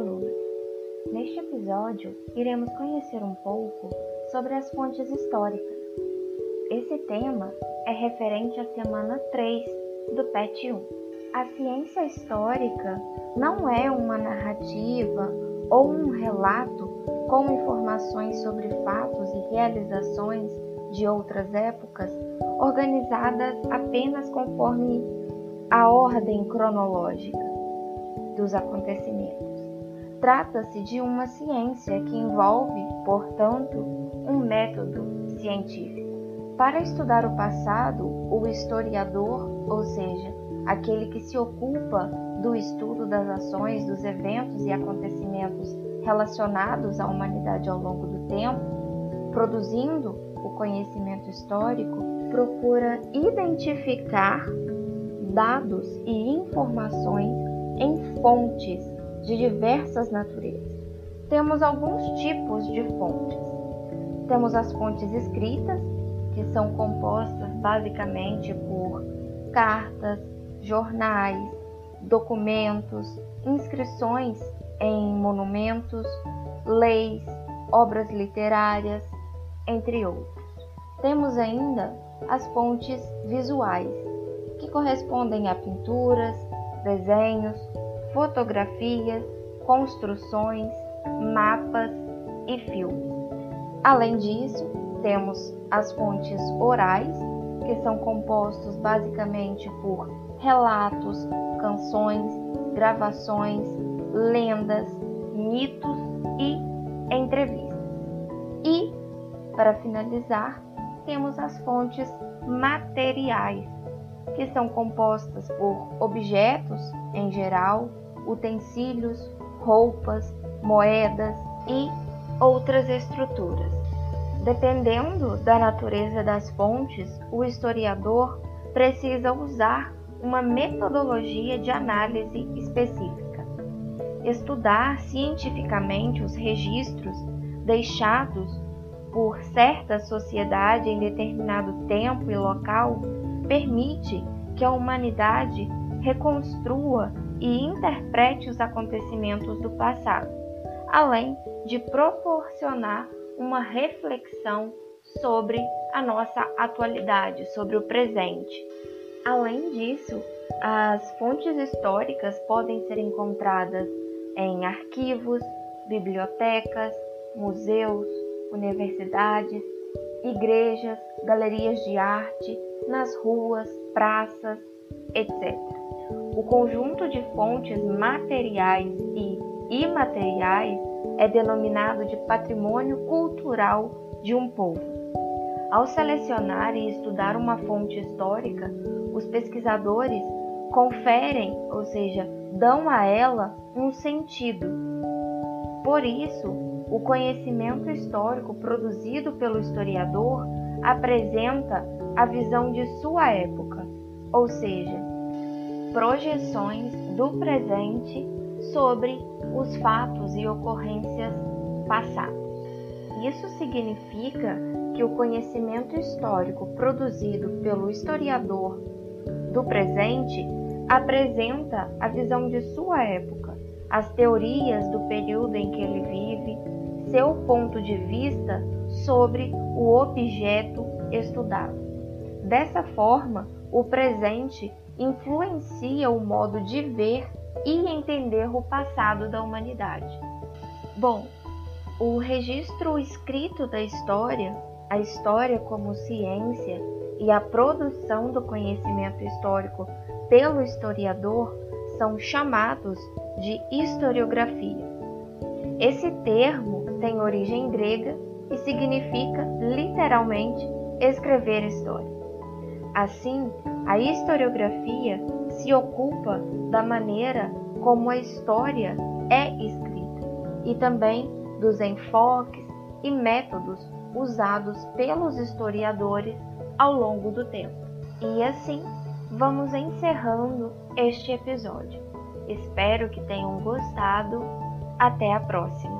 alunas! Neste episódio, iremos conhecer um pouco sobre as fontes históricas. Esse tema é referente à semana 3 do PET 1. A ciência histórica não é uma narrativa ou um relato com informações sobre fatos e realizações de outras épocas organizadas apenas conforme a ordem cronológica dos acontecimentos. Trata-se de uma ciência que envolve, portanto, um método científico. Para estudar o passado, o historiador, ou seja, aquele que se ocupa do estudo das ações, dos eventos e acontecimentos relacionados à humanidade ao longo do tempo, produzindo o conhecimento histórico, procura identificar dados e informações em fontes de diversas naturezas. Temos alguns tipos de fontes. Temos as fontes escritas, que são compostas basicamente por cartas, jornais, documentos, inscrições em monumentos, leis, obras literárias, entre outros. Temos ainda as fontes visuais, que correspondem a pinturas, desenhos, fotografias, construções, mapas e filmes. Além disso, temos as fontes orais, que são compostos basicamente por relatos, canções, gravações, lendas, mitos e entrevistas. E, para finalizar, temos as fontes materiais, que são compostas por objetos, em geral, utensílios, roupas, moedas e outras estruturas. Dependendo da natureza das fontes, o historiador precisa usar uma metodologia de análise específica. Estudar cientificamente os registros deixados por certa sociedade em determinado tempo e local permite que a humanidade reconstrua e interprete os acontecimentos do passado, além de proporcionar uma reflexão sobre a nossa atualidade, sobre o presente. Além disso, as fontes históricas podem ser encontradas em arquivos, bibliotecas, museus, universidades, igrejas, galerias de arte, nas ruas, praças, etc. O conjunto de fontes materiais e imateriais é denominado de patrimônio cultural de um povo. Ao selecionar e estudar uma fonte histórica, os pesquisadores conferem, ou seja, dão a ela um sentido. Por isso, o conhecimento histórico produzido pelo historiador apresenta a visão de sua época, ou seja, projeções do presente sobre os fatos e ocorrências passados. Isso significa que o conhecimento histórico produzido pelo historiador do presente apresenta a visão de sua época, as teorias do período em que ele vive, seu ponto de vista sobre o objeto estudado. Dessa forma, o presente influencia o modo de ver e entender o passado da humanidade. Bom, o registro escrito da história, a história como ciência e a produção do conhecimento histórico pelo historiador são chamados de historiografia. Esse termo tem origem grega e significa literalmente escrever história. Assim, a historiografia se ocupa da maneira como a história é escrita e também dos enfoques e métodos usados pelos historiadores ao longo do tempo. E assim, vamos encerrando este episódio. Espero que tenham gostado. Até a próxima!